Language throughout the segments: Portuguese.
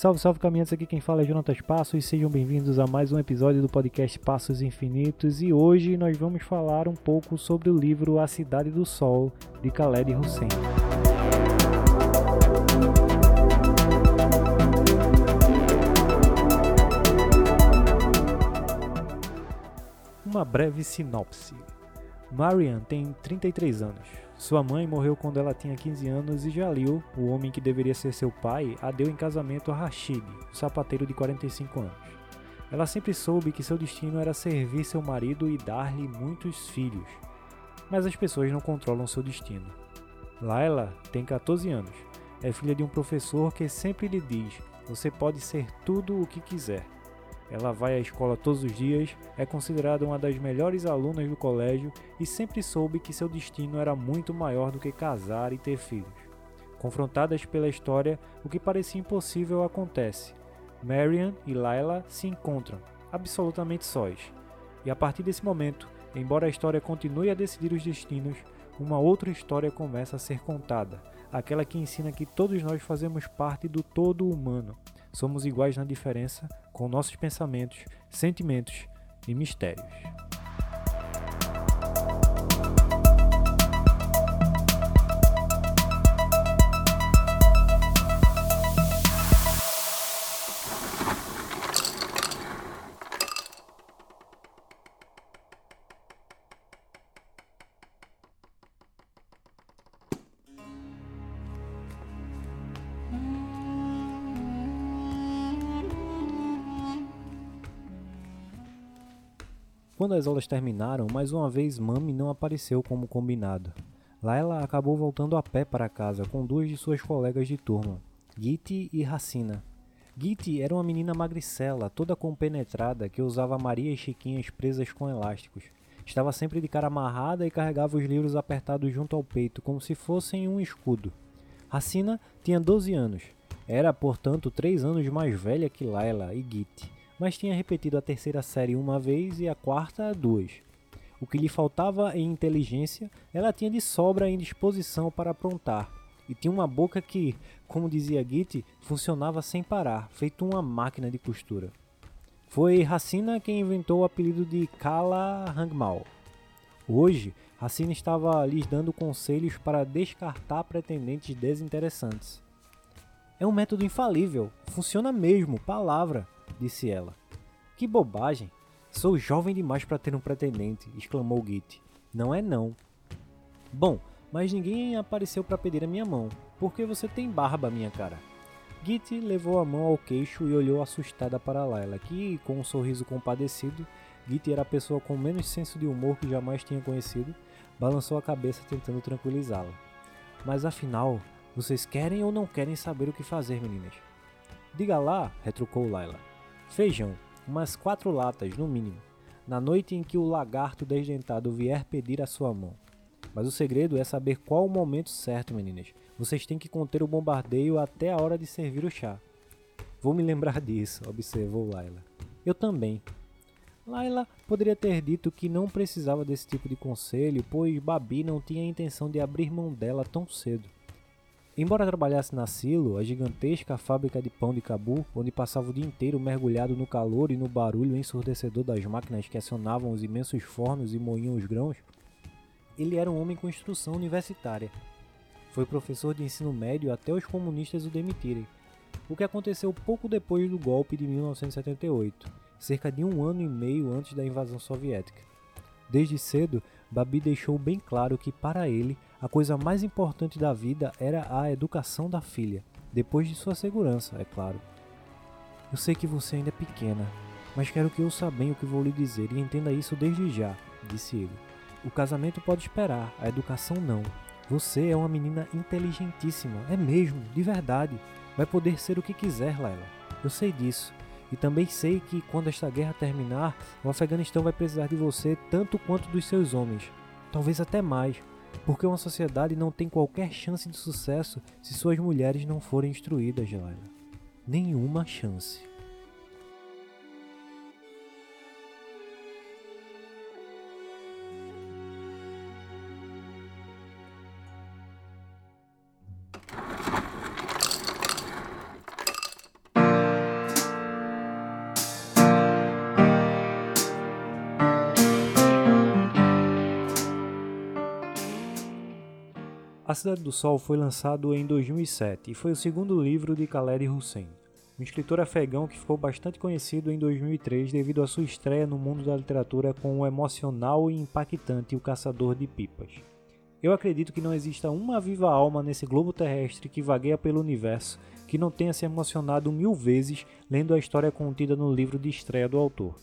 Salve, salve caminhantes, aqui quem fala é Jonatas Passos e sejam bem-vindos a mais um episódio do podcast Passos Infinitos e hoje nós vamos falar um pouco sobre o livro A Cidade do Sol, de Khaled Hussein. Uma breve sinopse. Marian tem 33 anos. Sua mãe morreu quando ela tinha 15 anos e Jalil, o homem que deveria ser seu pai, a deu em casamento a Rashid, o sapateiro de 45 anos. Ela sempre soube que seu destino era servir seu marido e dar-lhe muitos filhos. Mas as pessoas não controlam seu destino. Laila tem 14 anos. É filha de um professor que sempre lhe diz: Você pode ser tudo o que quiser. Ela vai à escola todos os dias, é considerada uma das melhores alunas do colégio e sempre soube que seu destino era muito maior do que casar e ter filhos. Confrontadas pela história, o que parecia impossível acontece. Marian e Layla se encontram, absolutamente sós. E a partir desse momento, embora a história continue a decidir os destinos, uma outra história começa a ser contada, aquela que ensina que todos nós fazemos parte do todo humano. Somos iguais na diferença, com nossos pensamentos, sentimentos e mistérios. Quando as aulas terminaram, mais uma vez Mami não apareceu como combinado. Laila acabou voltando a pé para casa com duas de suas colegas de turma, Giti e Racina. Giti era uma menina magricela, toda compenetrada, que usava Maria e Chiquinhas presas com elásticos. Estava sempre de cara amarrada e carregava os livros apertados junto ao peito, como se fossem um escudo. Racina tinha 12 anos. Era, portanto, três anos mais velha que Laila e Giti mas tinha repetido a terceira série uma vez e a quarta duas. O que lhe faltava em inteligência, ela tinha de sobra em disposição para aprontar, e tinha uma boca que, como dizia Git, funcionava sem parar, feito uma máquina de costura. Foi Racina quem inventou o apelido de Kala Hangmal. Hoje, Racina estava lhes dando conselhos para descartar pretendentes desinteressantes. É um método infalível, funciona mesmo, palavra disse ela. Que bobagem! Sou jovem demais para ter um pretendente, exclamou Git. Não é não. Bom, mas ninguém apareceu para pedir a minha mão. Porque você tem barba, minha cara. Git levou a mão ao queixo e olhou assustada para Layla, que, com um sorriso compadecido, Git era a pessoa com menos senso de humor que jamais tinha conhecido, balançou a cabeça tentando tranquilizá-la. Mas afinal, vocês querem ou não querem saber o que fazer, meninas? Diga lá, retrucou Layla. Feijão, umas quatro latas no mínimo, na noite em que o lagarto desdentado vier pedir a sua mão. Mas o segredo é saber qual o momento certo, meninas. Vocês têm que conter o bombardeio até a hora de servir o chá. Vou me lembrar disso, observou Laila. Eu também. Laila poderia ter dito que não precisava desse tipo de conselho, pois Babi não tinha a intenção de abrir mão dela tão cedo. Embora trabalhasse na Silo, a gigantesca fábrica de pão de Cabu, onde passava o dia inteiro mergulhado no calor e no barulho ensurdecedor das máquinas que acionavam os imensos fornos e moíam os grãos, ele era um homem com instrução universitária. Foi professor de ensino médio até os comunistas o demitirem, o que aconteceu pouco depois do golpe de 1978, cerca de um ano e meio antes da invasão soviética. Desde cedo, Babi deixou bem claro que para ele a coisa mais importante da vida era a educação da filha, depois de sua segurança, é claro. Eu sei que você ainda é pequena, mas quero que ouça bem o que vou lhe dizer e entenda isso desde já, disse ele. O casamento pode esperar, a educação não. Você é uma menina inteligentíssima, é mesmo, de verdade. Vai poder ser o que quiser, Laila. Eu sei disso. E também sei que quando esta guerra terminar, o Afeganistão vai precisar de você tanto quanto dos seus homens. Talvez até mais, porque uma sociedade não tem qualquer chance de sucesso se suas mulheres não forem instruídas, Laila. Nenhuma chance. A Cidade do Sol foi lançado em 2007 e foi o segundo livro de Khaled Hussein, um escritor afegão que ficou bastante conhecido em 2003 devido à sua estreia no mundo da literatura com o emocional e impactante O Caçador de Pipas. Eu acredito que não exista uma viva alma nesse globo terrestre que vagueia pelo universo que não tenha se emocionado mil vezes lendo a história contida no livro de estreia do autor.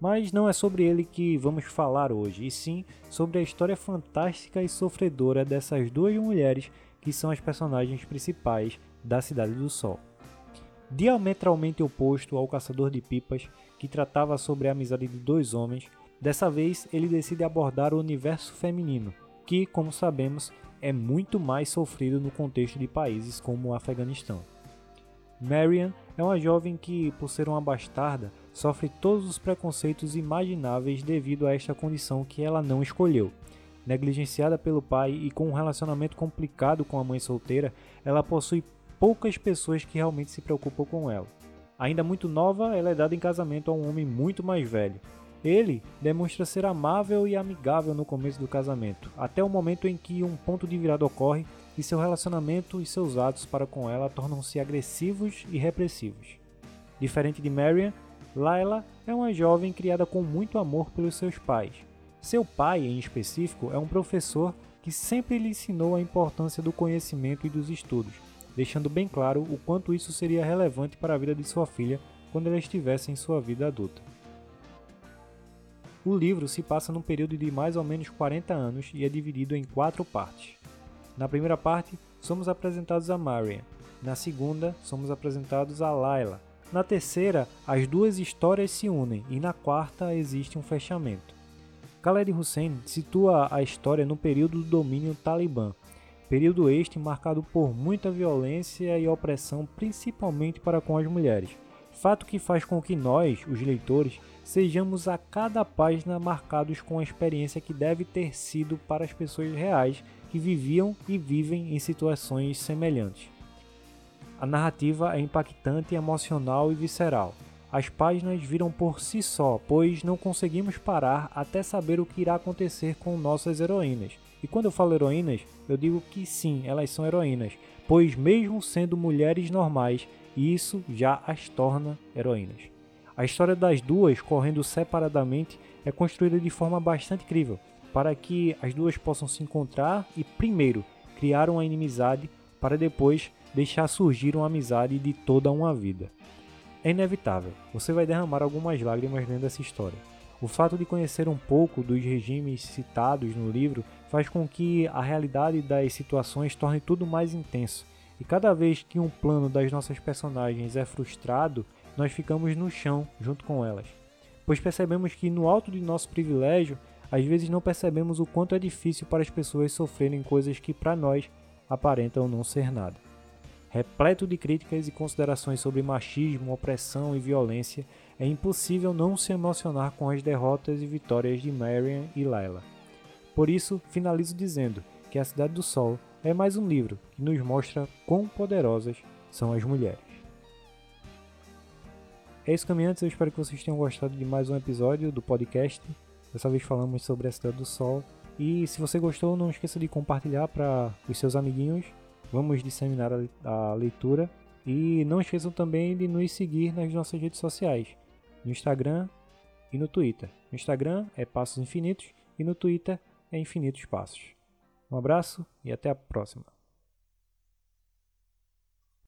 Mas não é sobre ele que vamos falar hoje, e sim sobre a história fantástica e sofredora dessas duas mulheres que são as personagens principais da Cidade do Sol. Diametralmente oposto ao Caçador de Pipas, que tratava sobre a amizade de dois homens, dessa vez ele decide abordar o universo feminino, que, como sabemos, é muito mais sofrido no contexto de países como o Afeganistão. Marian é uma jovem que, por ser uma bastarda, sofre todos os preconceitos imagináveis devido a esta condição que ela não escolheu. Negligenciada pelo pai e com um relacionamento complicado com a mãe solteira, ela possui poucas pessoas que realmente se preocupam com ela. Ainda muito nova, ela é dada em casamento a um homem muito mais velho. Ele demonstra ser amável e amigável no começo do casamento, até o momento em que um ponto de virada ocorre e seu relacionamento e seus atos para com ela tornam-se agressivos e repressivos. Diferente de Marian, Layla é uma jovem criada com muito amor pelos seus pais. Seu pai, em específico, é um professor que sempre lhe ensinou a importância do conhecimento e dos estudos, deixando bem claro o quanto isso seria relevante para a vida de sua filha quando ela estivesse em sua vida adulta. O livro se passa num período de mais ou menos 40 anos e é dividido em quatro partes. Na primeira parte, somos apresentados a Marian. Na segunda, somos apresentados a Layla. Na terceira, as duas histórias se unem e na quarta existe um fechamento. Khaled Hussein situa a história no período do domínio talibã, período este marcado por muita violência e opressão, principalmente para com as mulheres. Fato que faz com que nós, os leitores, sejamos a cada página marcados com a experiência que deve ter sido para as pessoas reais que viviam e vivem em situações semelhantes. A narrativa é impactante, emocional e visceral. As páginas viram por si só, pois não conseguimos parar até saber o que irá acontecer com nossas heroínas. E quando eu falo heroínas, eu digo que sim, elas são heroínas, pois mesmo sendo mulheres normais, isso já as torna heroínas. A história das duas correndo separadamente é construída de forma bastante incrível, para que as duas possam se encontrar e, primeiro, criar uma inimizade para depois deixar surgir uma amizade de toda uma vida. É inevitável, você vai derramar algumas lágrimas dentro dessa história. O fato de conhecer um pouco dos regimes citados no livro faz com que a realidade das situações torne tudo mais intenso. E cada vez que um plano das nossas personagens é frustrado, nós ficamos no chão junto com elas. Pois percebemos que no alto de nosso privilégio às vezes não percebemos o quanto é difícil para as pessoas sofrerem coisas que para nós aparentam não ser nada. Repleto de críticas e considerações sobre machismo, opressão e violência, é impossível não se emocionar com as derrotas e vitórias de Marian e Layla. Por isso, finalizo dizendo que A Cidade do Sol é mais um livro que nos mostra quão poderosas são as mulheres. É isso, caminhantes. Eu espero que vocês tenham gostado de mais um episódio do podcast. Dessa vez falamos sobre a Cidade do Sol. E se você gostou, não esqueça de compartilhar para os seus amiguinhos. Vamos disseminar a leitura. E não esqueçam também de nos seguir nas nossas redes sociais, no Instagram e no Twitter. No Instagram é Passos Infinitos e no Twitter é Infinitos Passos. Um abraço e até a próxima.